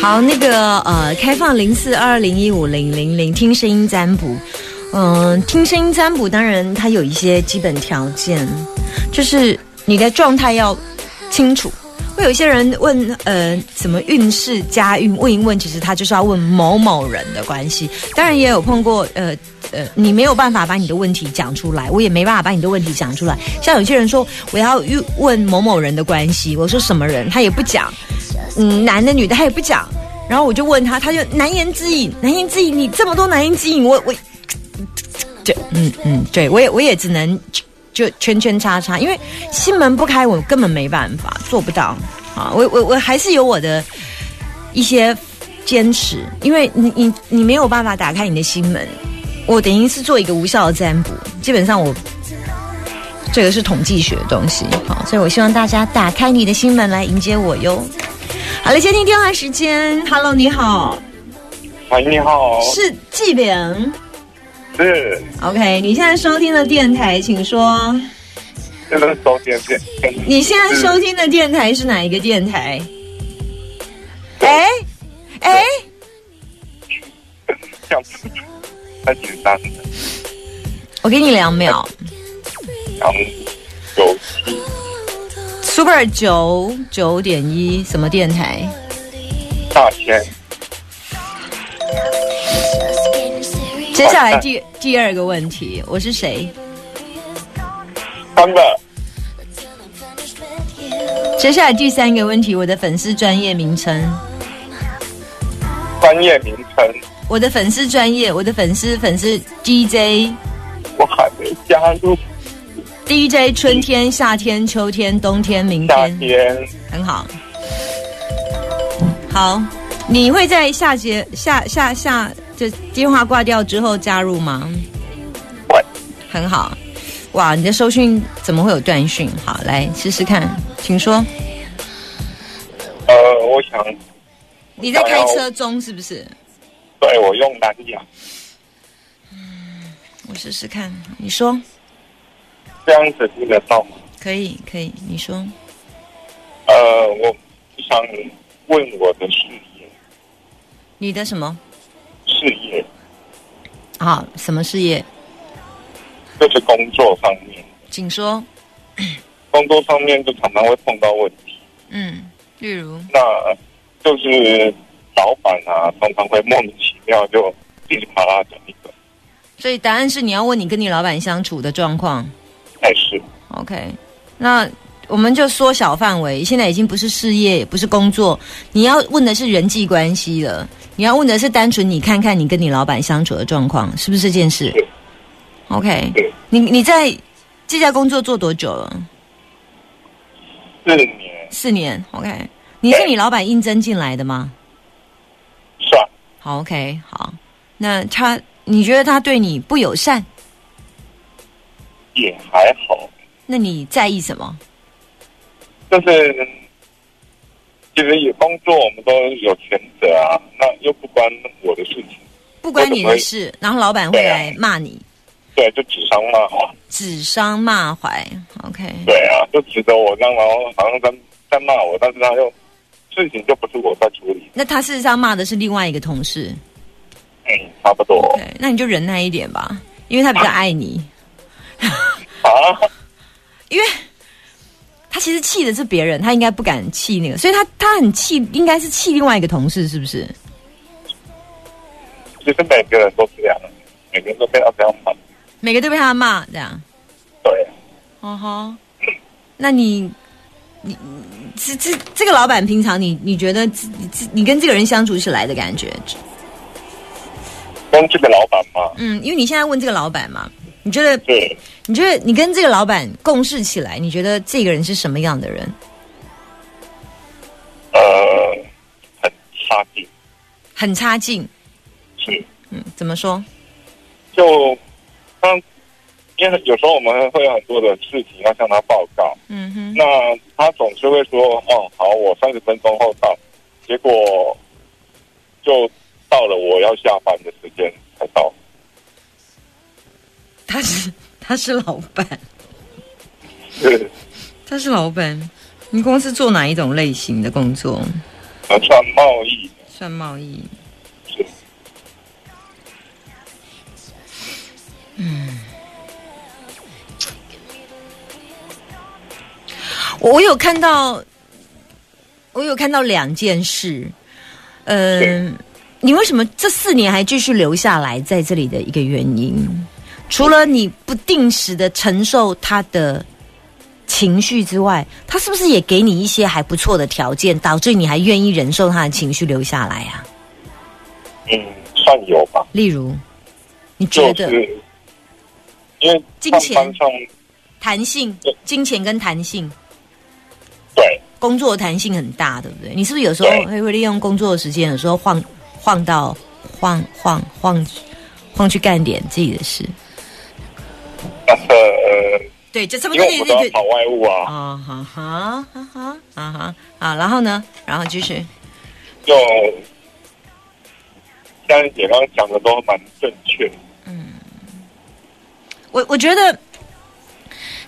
好，那个呃，开放零四二零一五零零零听声音占卜。嗯，听声音占卜，当然它有一些基本条件，就是你的状态要清楚。会有一些人问，呃，怎么运势加运，问一问，其实他就是要问某某人的关系。当然也有碰过，呃呃，你没有办法把你的问题讲出来，我也没办法把你的问题讲出来。像有些人说，我要问某某人的关系，我说什么人，他也不讲。嗯，男的女的他也不讲，然后我就问他，他就难言之隐，难言之隐，你这么多难言之隐，我我，对，嗯嗯，对我也我也只能就圈圈叉叉，因为心门不开，我根本没办法做不到啊，我我我还是有我的一些坚持，因为你你你没有办法打开你的心门，我等于是做一个无效的占卜，基本上我这个是统计学的东西，好，所以我希望大家打开你的心门来迎接我哟。好了，接听电话时间。Hello，你好。喂，你好。是纪饼。是。OK，你现在收听的电台，请说。现在收听电。你现在收听的电台是哪一个电台？哎哎。讲太紧张了。我给你两秒。两九七。Super 九九点一什么电台？大千。接下来第第二个问题，我是谁？三个。接下来第三个问题，我的粉丝专业名称。专业名称。我的粉丝专业，我的粉丝粉丝 DJ。我还没加入。DJ 春天、夏天、秋天、冬天、明天，夏天很好。好，你会在下节下下下就电话挂掉之后加入吗？会。很好。哇，你的收讯怎么会有断讯？好，来试试看，请说。呃，我想你在开车中是不是？对，我用蓝牙。嗯，我试试看，你说。这样子听得到吗？可以，可以，你说。呃，我想问我的事业。你的什么？事业。好，什么事业？就是工作方面。请说。工作方面就常常会碰到问题。嗯，例如。那就是老板啊，常常会莫名其妙就噼里啪啦讲一个。所以答案是你要问你跟你老板相处的状况。OK，那我们就缩小范围。现在已经不是事业，也不是工作，你要问的是人际关系了。你要问的是单纯你看看你跟你老板相处的状况，是不是这件事？OK，你你在这家工作做多久了？四年。四年。OK，你是你老板应征进来的吗？是啊。好，OK，好。那他，你觉得他对你不友善？也还好。那你在意什么？就是，其实有工作，我们都有权责啊。那又不关我的事情，不关你的事。然后老板会来骂你，对，就指桑骂槐，指桑骂槐。OK，对啊，就指着我，然后好像在在骂我，但是他又事情就不是我在处理。那他事实上骂的是另外一个同事。嗯，差不多。对，那你就忍耐一点吧，因为他比较爱你。啊！因为他其实气的是别人，他应该不敢气那个，所以他他很气，应该是气另外一个同事，是不是？其实每个人都是这样，每个人都被他这样骂，每个都被他骂这样。对。哦吼，那你你这这这个老板平常你你觉得你你跟这个人相处起来的感觉？跟这个老板吗？嗯，因为你现在问这个老板嘛。你觉得？对，你觉得你跟这个老板共事起来，你觉得这个人是什么样的人？呃，很差劲。很差劲。是，嗯，怎么说？就他，因为有时候我们会有很多的事情要向他报告，嗯哼，那他总是会说：“哦，好，我三十分钟后到。”结果就到了我要下班的时间才到。他是他是老板，是，他是老板。你公司做哪一种类型的工作？啊，算贸易算贸易。我有看到，我有看到两件事。嗯、你为什么这四年还继续留下来在这里的一个原因？除了你不定时的承受他的情绪之外，他是不是也给你一些还不错的条件，导致你还愿意忍受他的情绪留下来啊？嗯，算有吧。例如，你觉得就是因为金钱弹性、金钱跟弹性，对工作的弹性很大，对不对？你是不是有时候对会会利用工作的时间，有时候晃晃到晃晃晃晃去干点自己的事？那个呃，对，就这么因为我们都要跑外务啊，啊哈哈哈哈啊哈啊，然后呢？然后继续，就像姐刚刚讲的都蛮正确嗯。我我觉得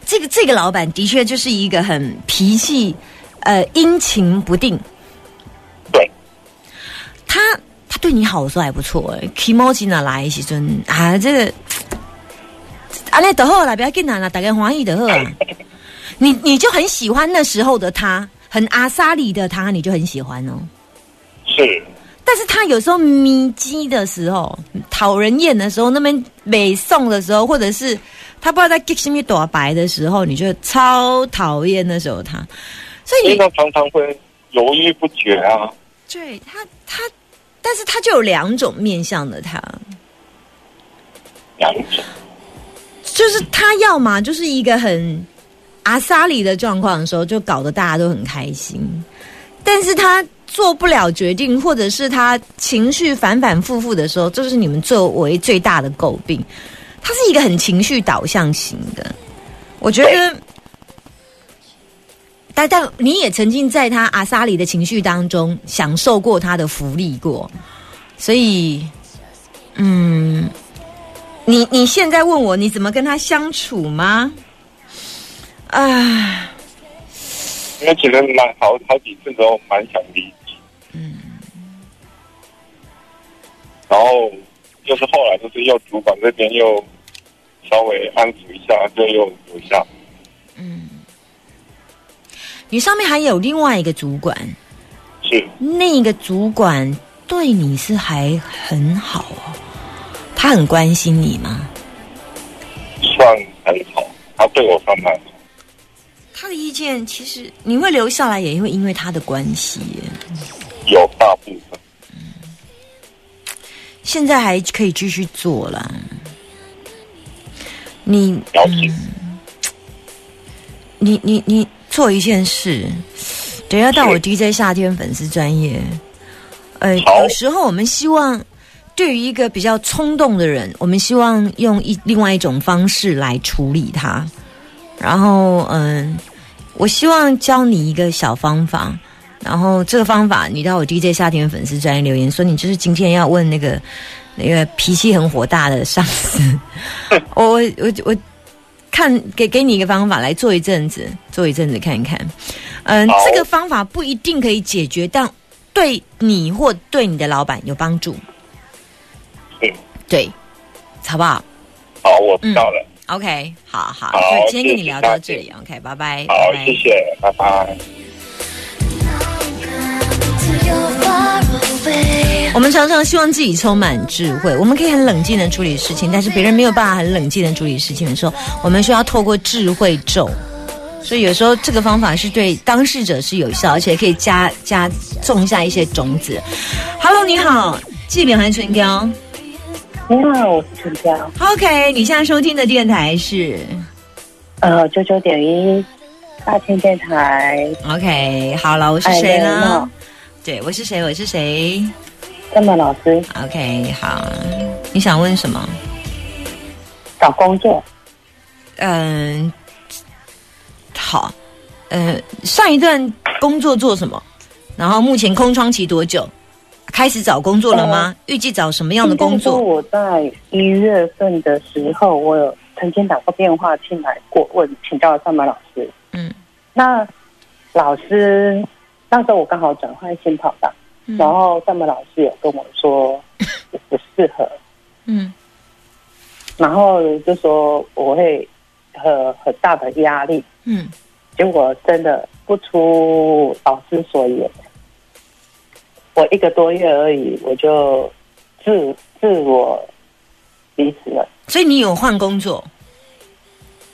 这个这个老板的确就是一个很脾气呃阴晴不定，对，他他对你好的时候还不错哎 k i m o j i 哪来时阵啊，这个啊那得好啦，不要紧啦，啦大家欢喜得好啦。你你就很喜欢那时候的他，很阿萨里的他，你就很喜欢哦。是，但是他有时候迷鸡的时候，讨人厌的时候，那边美送的时候，或者是他不知道在 get 什么躲白的时候，你就超讨厌那时候他。所以你常常会犹豫不决啊。对他他，但是他就有两种面向的他，两种就是他要嘛就是一个很阿萨里的状况的时候，就搞得大家都很开心，但是他做不了决定，或者是他情绪反反复复的时候，这是你们作为最大的诟病。他是一个很情绪导向型的，我觉得。但但你也曾经在他阿萨里的情绪当中享受过他的福利过，所以，嗯，你你现在问我你怎么跟他相处吗？啊，因为其实蛮好好几次都蛮想离职，嗯，然后就是后来就是又主管这边又稍微安抚一下，就又留下。嗯你上面还有另外一个主管，是那个主管对你是还很好哦，他很关心你吗？算很好，他对我算蛮好。他的意见其实你会留下来，也会因为他的关系。有大部分现在还可以继续做了。你了解，你你你做一件事，等一下到我 DJ 夏天粉丝专业。呃，有时候我们希望对于一个比较冲动的人，我们希望用一另外一种方式来处理他。然后，嗯，我希望教你一个小方法。然后这个方法，你到我 DJ 夏天粉丝专业留言说，你就是今天要问那个那个脾气很火大的上司。我我我我看给给你一个方法来做一阵子，做一阵子看一看。嗯，好这个方法不一定可以解决，但对你或对你的老板有帮助。是对，好不好好，我知道了。？OK，好好，好就今天跟你聊到这里，OK，拜拜，好拜，拜谢谢，拜拜。我们常常希望自己充满智慧，我们可以很冷静的处理事情，但是别人没有办法很冷静的处理事情的时候，我们需要透过智慧咒。所以有时候这个方法是对当事者是有效，而且可以加加种下一些种子。Hello，你好，纪炳还是纯雕你好，我是春娇。？OK，你现在收听的电台是呃，九九点一大千电台，OK。好了，我是爱谁呢？对，我是谁？我是谁？张曼老师 OK，好，你想问什么？找工作，嗯，好，呃，上一段工作做什么？然后目前空窗期多久？开始找工作了吗？预计找什么样的工作？我在一月份的时候，我有曾经打过电话进来过问请教张曼老师。嗯那老师那时候我刚好转换新跑道，嗯然后他们老师有跟我说我 不适合，嗯然后就说我会很很大的压力，嗯，结果真的不出老师所言，我一个多月而已，我就自自我离职了。所以你有换工作？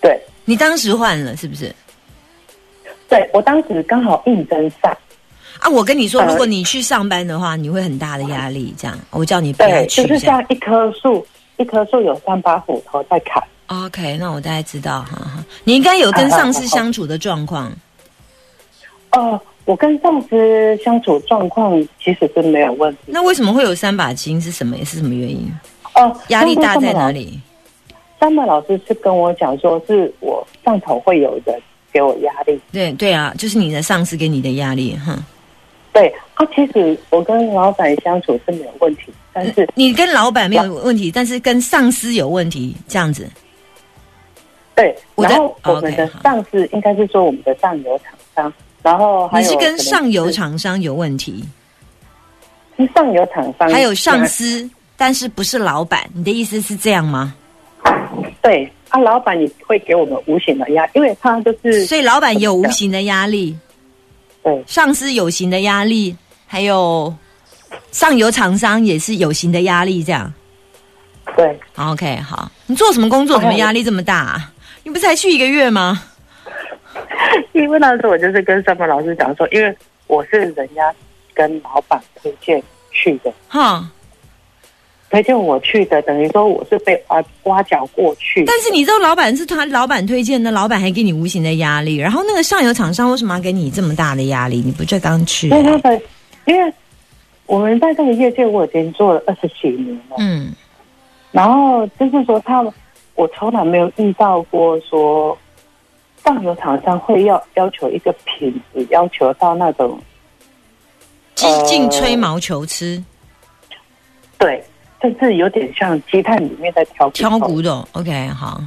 对，你当时换了是不是？对我当时刚好应征上，啊，我跟你说，呃如果你去上班的话，你会很大的压力。这样，我叫你不要，去。就是像一棵树，一棵树有三把斧头在砍。OK，那我大概知道哈哈。你应该有跟上司相处的状况。哦，我跟上司相处状况其实是没有问题。那为什么会有三把金？是什么？是什么原因？哦，压力大在哪？里？三本老师是跟我讲说，是我上头会有人给我压力。对对啊，就是你的上司给你的压力，哼。对啊，其实我跟老板相处是没有问题，但是你跟老板没有问题，但是跟上司有问题，这样子。对，然后我们的上司应该是说我们的上游厂商，然后你是跟上游是厂商有问题，是上游厂商，还有上司，但是不是老板。你的意思是这样吗？对啊，老板也会给我们无形的压力，因为他就是所以老板有无形的压力，对上司有形的压力，还有上游厂商也是有形的压力，这样。对，OK，好，你做什么工作？怎么压力这么大、啊？你不是才去一个月吗？因为那时候我就是跟上班老师讲说，因为我是人家跟老板推荐去的，哈，推荐我去的，等于说我是被挖挖角过去。但是你知道老板是他老板推荐的，老板还给你无形的压力，然后那个上游厂商为什么要给你这么大的压力？你不就刚去、因为他的，因为我们在这个业界我已经做了二十几年了，嗯然后就是说他们，我从来没有遇到过说上游厂商会要要求一个品质，要求到那种激进吹毛求疵，对，甚至有点像鸡蛋里面在挑骨头。挑骨头。OK，好，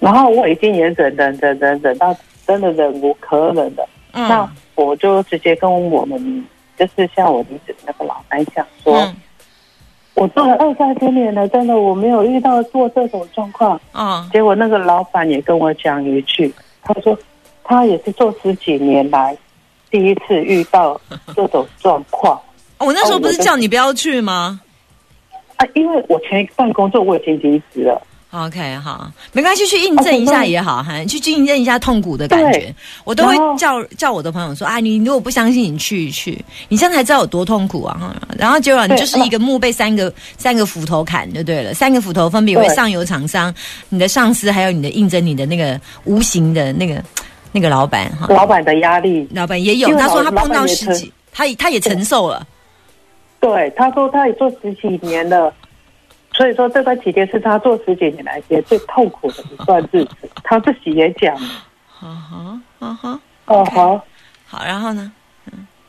然后我已经也忍忍忍忍忍到真的忍无可忍了，那嗯我就直接跟我们就是像我离职那个老板讲说，嗯。我做了二三十年了，真的我没有遇到过这种状况。嗯，结果那个老板也跟我讲一句，他说他也是做十几年来第一次遇到这种状况我那时候不是叫你不要去吗啊，因为我前一份工作我已经离职了，？OK，好，没关系，去印证一下也好，哈，去去印证一下痛苦的感觉。我都会叫叫我的朋友说啊，你如果不相信，你去一去，你现在才知道有多痛苦啊！哈然后结果你就是一个墓被三个三个斧头砍就对了，三个斧头分别为上游厂商、你的上司，还有你的应征你的那个无形的那个那个老板哈。老板的压力，老板也有，他说他碰到十几，他也他也承受了。对，他说他也做十几年了。所以说，这段期间是他做十几年来也最痛苦的一段日子。他自己也讲，哈哈，哈哈，哦好，好，然后呢？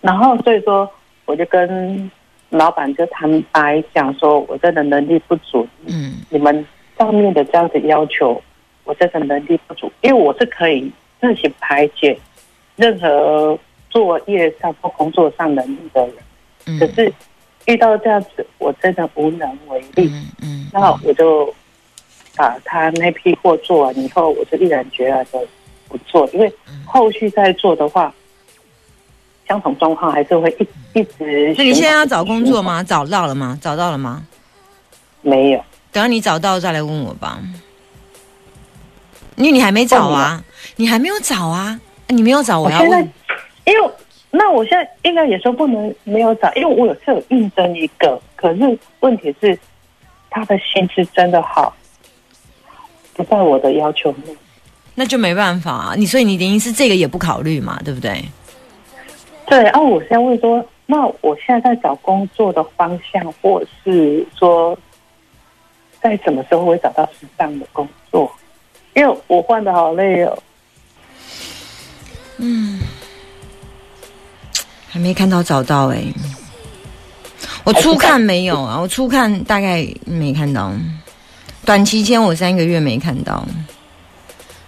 然后所以说，我就跟老板就坦白讲说，我真的能力不足，嗯你们上面的这样子要求，我真的能力不足，因为我是可以自行排解任何作业上或工作上能力的人，嗯可是遇到这样子，我真的无能为力。嗯嗯，那我就把他那批货做完以后，我就毅然决然的不做，因为后续再做的话，相同状况还是会一一直。那你现在要找工作？吗？找到了吗？找到了吗？没有。等到你找到再来问我吧，因为你还没找啊，你还没有找啊，你没有找，我要问。，因为那我现在应该也说不能没有找，因为我有是有应征一个，可是问题是他的薪资真的好，不在我的要求内。那就没办法啊，你所以你等于是这个也不考虑嘛，对不对？对啊，我现在问说，那我现在在找工作的方向，或是说在什么时候会找到适当的工作？因为我换的好累哦。还没看到找到哎、我初看没有啊，我初看大概没看到，短期间我三个月没看到。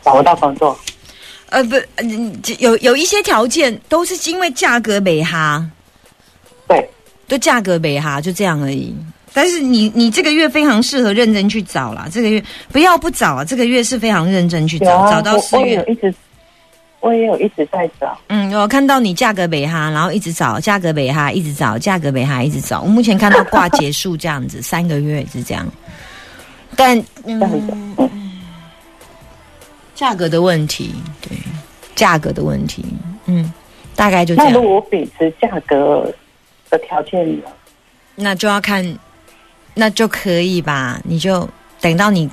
找不到工作，呃，不，嗯有有一些条件都是因为价格美哈，对，都价格美哈，就这样而已。但是你你这个月非常适合认真去找啦，这个月不要不找啊，这个月是非常认真去找，啊，找到我四月。我也有一直，我也有一直在找。嗯，我看到你价格北哈，然后一直找价格北哈，一直找价格北哈，一直找。我目前看到挂结束这样子，三个月是这样。但嗯，嗯，价格的问题，对，价格的问题，嗯，大概就这样。那如果我秉持价格的条件呢？那就要看，那就可以吧？你就等到你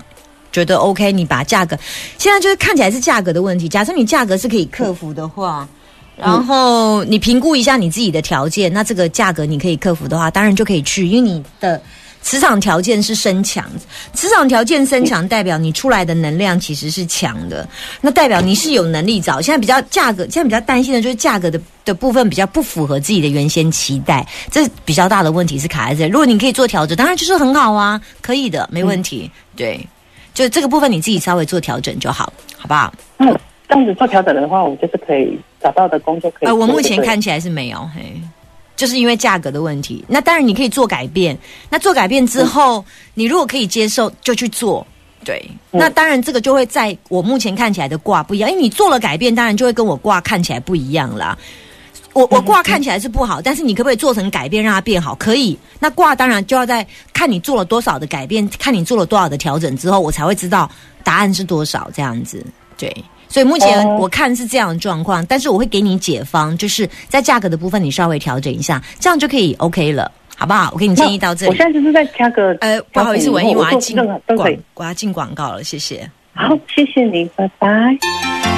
觉得 OK，你把价格现在就是看起来是价格的问题。假设你价格是可以克服的话，然后你评估一下你自己的条件，那这个价格你可以克服的话，当然就可以去，因为你的。磁场条件是升强，磁场条件升强代表你出来的能量其实是强的，那代表你是有能力找。现在比较价格，现在比较担心的就是价格的的部分比较不符合自己的原先期待，这比较大的问题是卡在这里。如果你可以做调整，当然就是很好啊，可以的，没问题。对，就这个部分你自己稍微做调整就好，好不好？那这样子做调整的话，我就是可以找到的工作可以。呃，我目前看起来是没有，嘿，就是因为价格的问题。那当然你可以做改变，那做改变之后，你如果可以接受，就去做。对，嗯那当然这个就会在我目前看起来的卦不一样，因为你做了改变，当然就会跟我卦看起来不一样啦。我我卦看起来是不好，但是你可不可以做成改变让它变好？可以。那卦当然就要在看你做了多少的改变，看你做了多少的调整之后，我才会知道答案是多少这样子。对，所以目前哦我看是这样的状况，但是我会给你解方，就是在价格的部分你稍微调整一下，这样就可以 OK 了，好不好？我给你建议到这里我现。在就是在价格，呃，不好意思，文艺，我要进广。，我要进广告了，谢谢。好，谢谢你，拜拜。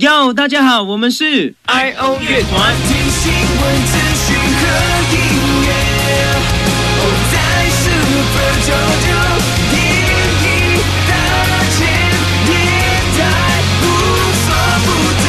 哟，大家好，我们是 I O 乐团，听新闻资讯和音乐，哦，在 Super 九九点一大千电台无所不在。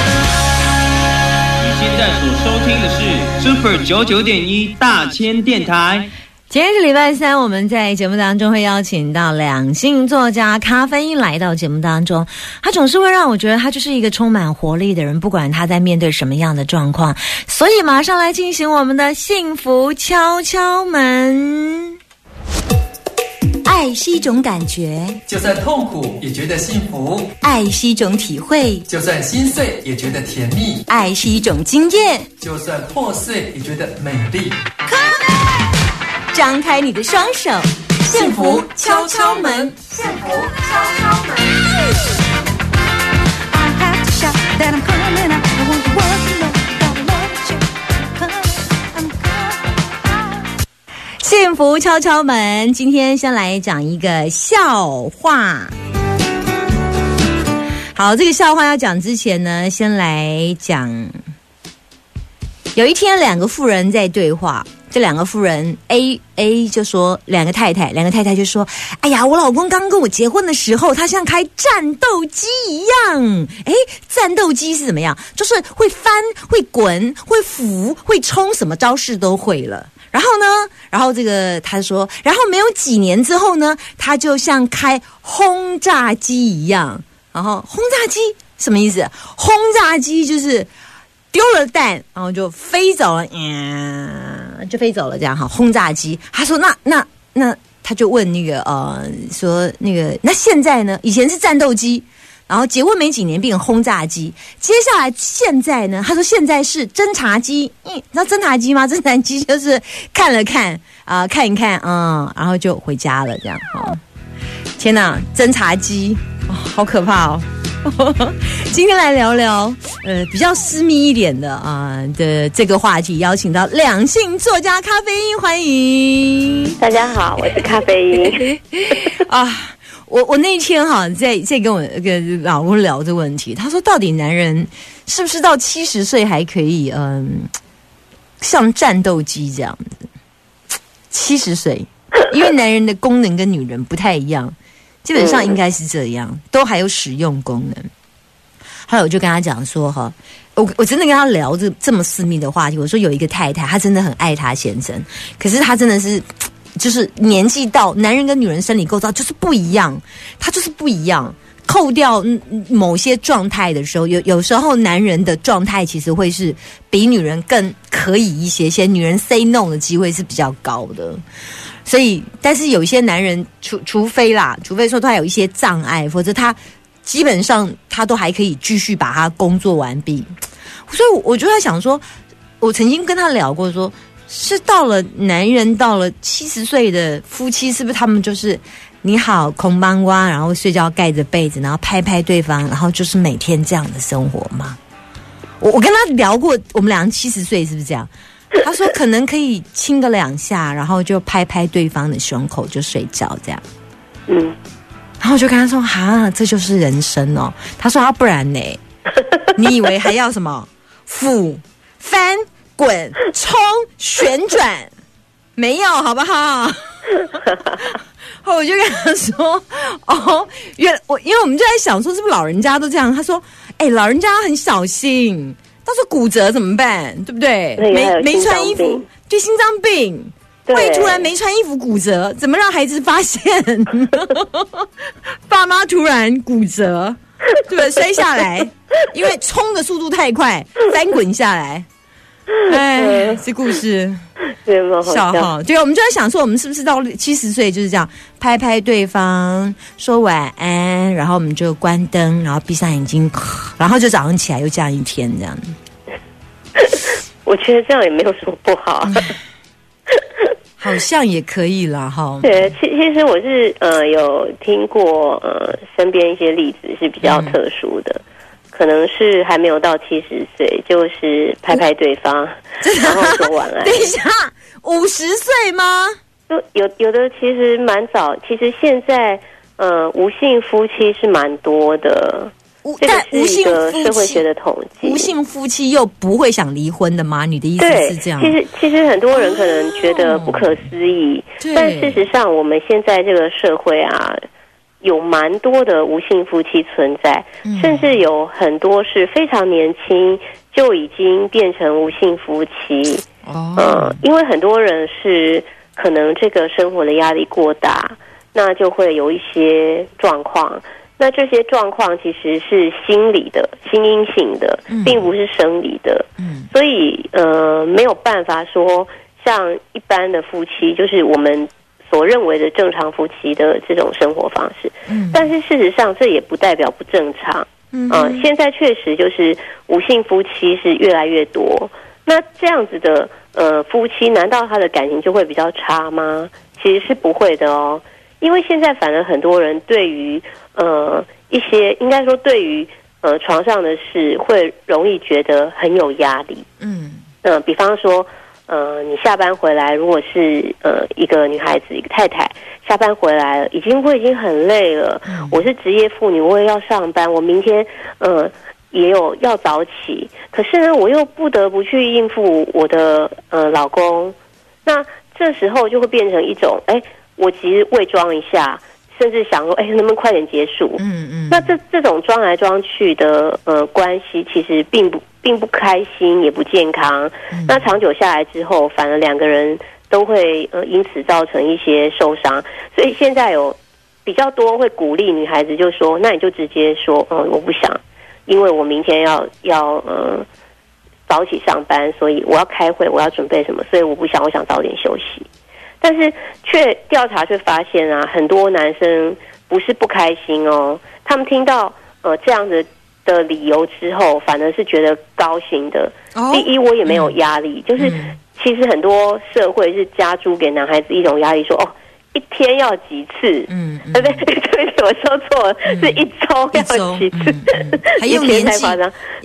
你现在所收听的是 Super 九九点一大千电台。今天是礼拜三，我们在节目当中会邀请到两性作家咖啡因来到节目当中。他总是会让我觉得他就是一个充满活力的人，不管他在面对什么样的状况。所以马上来进行我们的幸福敲敲门。爱是一种感觉，就算痛苦也觉得幸福，爱是一种体会，就算心碎也觉得甜蜜，爱是一种经验。就算破碎也觉得美丽。张开你的双手幸福敲敲门。幸福敲敲门。幸福敲敲门今天先来讲一个笑话。好这个笑话要讲之前呢先来讲有一天两个富人在对话这两个夫人 A A 就说，两个太太，两个太太就说：“哎呀，我老公刚跟我结婚的时候，他像开战斗机一样。哎，战斗机是怎么样？就是会翻、会滚、会浮、会冲，什么招式都会了。然后呢，然后这个他说，然后没有几年之后呢，他就像开轰炸机一样。然后轰炸机什么意思？轰炸机就是。”丢了蛋，然后就飞走了，嗯，就飞走了，这样哈，轰炸机。他说：“那那那，他就问那个呃，说那个那现在呢？以前是战斗机，然后结婚没几年变成轰炸机，接下来现在呢？他说现在是侦察机，嗯，你知道侦察机吗？侦察机就是看了看啊、看一看，嗯，然后就回家了，这样哈。天哪，侦察机，哦、好可怕哦！今天来聊聊，呃，比较私密一点的啊、的这个话题，邀请到两性作家咖啡因，欢迎大家好，我是咖啡因。啊！我我那天哈在在跟我跟老公聊这个问题，他说到底男人是不是到七十岁还可以嗯像战斗机这样子？七十岁，因为男人的功能跟女人不太一样，基本上应该是这样，都还有使用功能。后来我就跟他讲说哈，我我真的跟他聊这这么私密的话题，我说有一个太太，她真的很爱她先生，可是她真的是。就是年纪到，男人跟女人生理构造就是不一样，他就是不一样。扣掉某些状态的时候，有有时候男人的状态其实会是比女人更可以一些些，女人 say no 的机会是比较高的。所以，但是有一些男人，除除非啦，除非说他有一些障碍，否则他基本上他都还可以继续把他工作完毕。所以我就在想说，我曾经跟他聊过说。是到了男人到了七十岁的夫妻，是不是他们就是你好空邦瓜，然后睡觉盖着被子，然后拍拍对方，然后就是每天这样的生活吗？我我跟他聊过，我们俩七十岁是不是这样？他说可能可以亲个两下，然后就拍拍对方的胸口就睡觉这样。嗯，然后我就跟他说：“哈，这就是人生哦。”他说：“啊，不然呢？你以为还要什么俯翻？”滚、冲、旋转，没有，好不好？后我就跟他说：“ 哦，原我因为我们就在想说，是不是老人家都这样？”他说：“哎，老人家很小心，到时候骨折怎么办？对不对？没没穿衣服，就心脏病，会突然没穿衣服骨折，怎么让孩子发现？爸妈突然骨折，对不对？摔下来，因为冲的速度太快，翻滚下来。”哎，这故事 笑哈，对，我们就在想说，我们是不是到七十岁就是这样，拍拍对方，说晚安，然后我们就关灯，然后闭上眼睛，然后就早上起来又这样一天这样。我觉得这样也没有什么不好，好像也可以啦，哈。对，其其实我是呃有听过呃身边一些例子是比较特殊的。可能是还没有到七十岁，就是拍拍对方，然后说晚安。等一下，五十岁吗？就有有的其实蛮早，其实现在呃无性夫妻是蛮多的。这个是一个社会学的统计，无性夫妻又不会想离婚的吗？你的意思是这样？其实其实很多人可能觉得不可思议，但事实上我们现在这个社会啊。有蛮多的无性夫妻存在，甚至有很多是非常年轻就已经变成无性夫妻。哦，呃，因为很多人是可能这个生活的压力过大，那就会有一些状况。那这些状况其实是心理的、心因性的，并不是生理的。嗯，所以呃，没有办法说像一般的夫妻，就是我们。所认为的正常夫妻的这种生活方式，嗯，但是事实上这也不代表不正常，嗯，现在确实就是无性夫妻是越来越多，那这样子的呃夫妻，难道他的感情就会比较差吗？其实是不会的哦，因为现在反而很多人对于呃一些应该说对于呃床上的事会容易觉得很有压力，嗯。嗯，比方说。呃，你下班回来，如果是呃一个女孩子，一个太太下班回来了，已经我已经很累了。我是职业妇女，我也要上班，我明天呃也有要早起，可是呢，我又不得不去应付我的呃老公。那这时候就会变成一种，哎，我其实伪装一下，甚至想说，哎，能不能快点结束？嗯嗯。那这这种装来装去的呃关系，其实并不。并不开心，也不健康。那长久下来之后，反而两个人都会呃因此造成一些受伤。所以现在有比较多会鼓励女孩子，就说：“那你就直接说，嗯，我不想，因为我明天要要呃早起上班，所以我要开会，我要准备什么，所以我不想，我想早点休息。”但是却调查却发现啊，很多男生不是不开心哦，他们听到呃这样子。的理由之后，反而是觉得高兴的。第一，我也没有压力，就是其实很多社会是加诸给男孩子一种压力，说哦，一天要几次？嗯，对不对？对我说错了，是一周要几次？还有 年纪，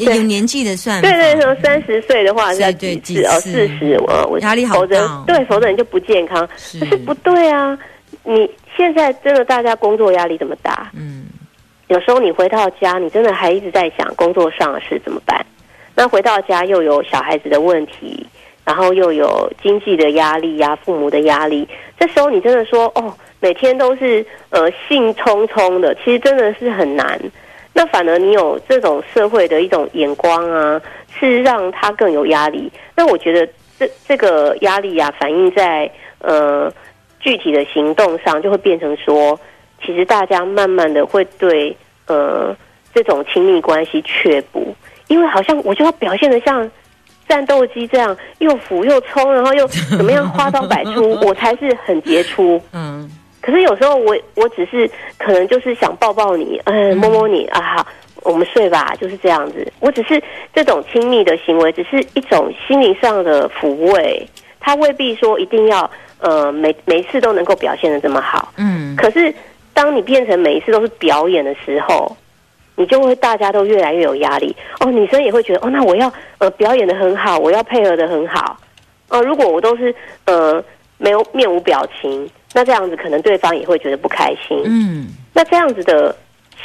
有年纪的算。对对，说三十岁的话要几次？哦，四十，我压力好大。对，否则你就不健康。可是不对啊，你现在真的大家工作压力这么大，嗯，有时候你回到家，你真的还一直在想工作上的事怎么办？那回到家又有小孩子的问题，然后又有经济的压力呀、父母的压力，这时候你真的说哦，每天都是呃兴冲冲的，其实真的是很难。那反而你有这种社会的一种眼光啊，是让他更有压力。那我觉得这这个压力啊，反映在呃具体的行动上，就会变成说，其实大家慢慢的会对呃这种亲密关系却步，因为好像我就要表现的像战斗机这样，又俯又冲，然后又怎么样花招百出，我才是很杰出。嗯可是有时候我我只是可能就是想抱抱你，嗯，摸摸你啊，好，我们睡吧，就是这样子。我只是这种亲密的行为，只是一种心灵上的抚慰，他未必说一定要呃每每一次都能够表现的这么好。嗯，可是当你变成每一次都是表演的时候，你就会大家都越来越有压力。哦，女生也会觉得哦，那我要呃表演的很好，我要配合的很好。呃、如果我都是呃没有面无表情，那这样子可能对方也会觉得不开心。嗯，那这样子的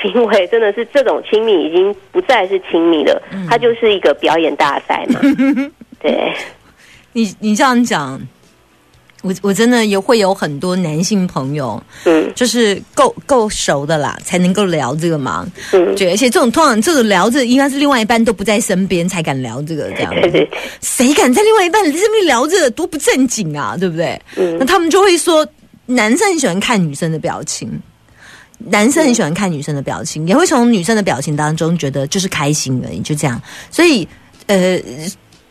行为真的是这种亲密已经不再是亲密了，它就是一个表演大赛嘛。对，你你这样讲，我我真的也会有很多男性朋友，嗯就是够够熟的啦，才能够聊这个嘛。嗯，对，而且这种通常这种聊着，应该是另外一半都不在身边才敢聊这个这样。对 对，谁敢在另外一半身边聊这，多不正经啊，对不对？嗯那他们就会说，男生很喜欢看女生的表情，男生很喜欢看女生的表情，也会从女生的表情当中觉得就是开心而已，就这样。所以，呃，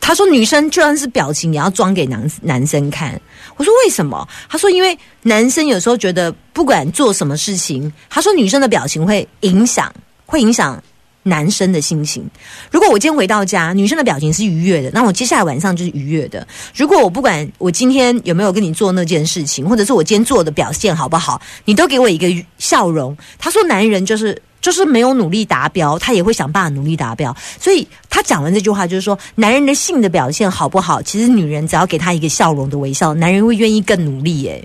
他说女生就算是表情也要装给男男生看。我说为什么？他说因为男生有时候觉得不管做什么事情，他说女生的表情会影响，会影响。男生的心情，如果我今天回到家，女生的表情是愉悦的，那我接下来晚上就是愉悦的。如果我不管我今天有没有跟你做那件事情，或者是我今天做的表现好不好，你都给我一个笑容。他说，男人就是就是没有努力达标，他也会想办法努力达标。所以他讲完这句话，就是说，男人的性的表现好不好，其实女人只要给他一个笑容的微笑，男人会愿意更努力。哎，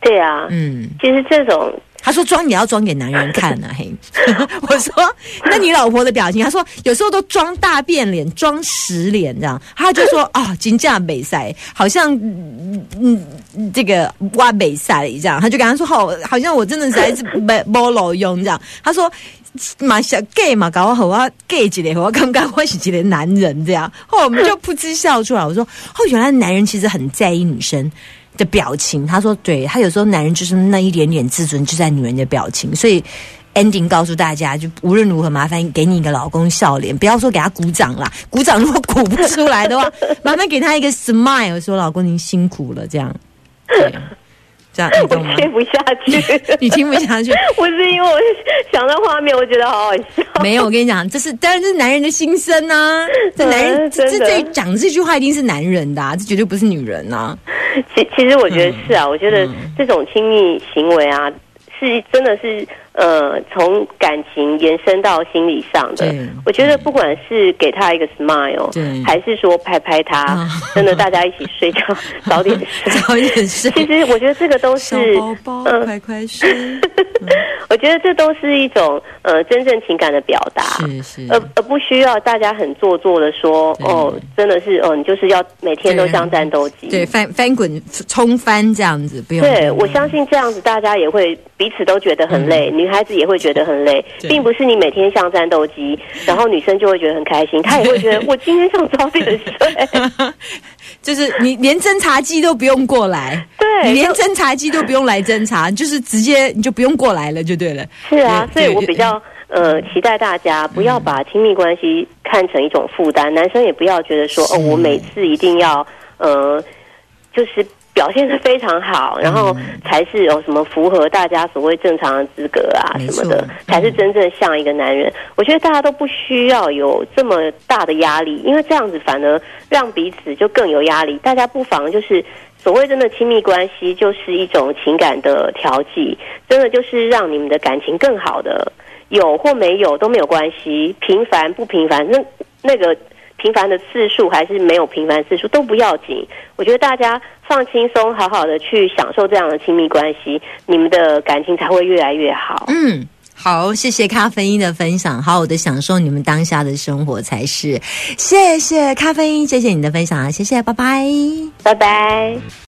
对啊，嗯，其实这种他说装也要装给男人看啊，嘿。我说那你老婆的表情，他说有时候都装大变脸，装实脸这样。他就说啊，金价美赛，好像嗯嗯这个挖美赛这样。他就跟他说，好，好像我真的是在是 没没路用这样。他说。嘛小 gay 嘛，搞我好啊 gay 一个，我刚刚我是一个男人这样，后我们就噗嗤笑出来。我说哦，原来男人其实很在意女生的表情。他说对，他有时候男人就是那一点点自尊就在女人的表情，所以 ending 告诉大家，就无论如何麻烦给你一个老公笑脸，不要说给他鼓掌啦，鼓掌如果鼓不出来的话，麻烦给他一个 smile，说老公您辛苦了这样。对，这样你 我懂吗？接不下去，你听不下去？不是因为我想到画面，我觉得好好笑。没有，我跟你讲，这是当然这是男人的心声啊！这男人嗯这这这讲这句话一定是男人的、啊，这绝对不是女人啊！其其实我觉得是啊，我觉得这种亲密行为啊，是真的是呃，从感情延伸到心理上的。我觉得不管是给他一个 smile，对还是说拍拍他啊，真的大家一起睡觉，早点睡。早点睡。其实我觉得这个都是小宝宝，嗯快快睡。我觉得这都是一种呃真正情感的表达。是是，而而不需要大家很做作的说哦，真的是哦，你就是要每天都像战斗机。对翻翻滚冲翻这样子，不用。对，我相信这样子，大家也会彼此都觉得很累，女孩子也会觉得很累，并不是你每天像战斗机，然后女生就会觉得很开心，她也会觉得 我今天想早点睡。就是你连侦察机都不用过来，对，你连就侦察机都不用来侦察，就是直接你就不用过来了，就对了。是啊，所以我比较呃期待大家不要把亲密关系看成一种负担，男生也不要觉得说哦，我每次一定要呃，就是表现的非常好，然后才是有什么符合大家所谓正常的资格啊什么的，才是真正像一个男人。我觉得大家都不需要有这么大的压力，因为这样子反而让彼此就更有压力。大家不妨就是。所谓真的亲密关系，就是一种情感的调剂，真的就是让你们的感情更好的，有或没有都没有关系，平凡不平凡，那那个频繁的次数还是没有频繁次数都不要紧。我觉得大家放轻松，好好的去享受这样的亲密关系，你们的感情才会越来越好。嗯。好，谢谢咖啡因的分享，好好的享受你们当下的生活才是。谢谢咖啡因，谢谢你的分享啊，谢谢，拜拜。拜拜。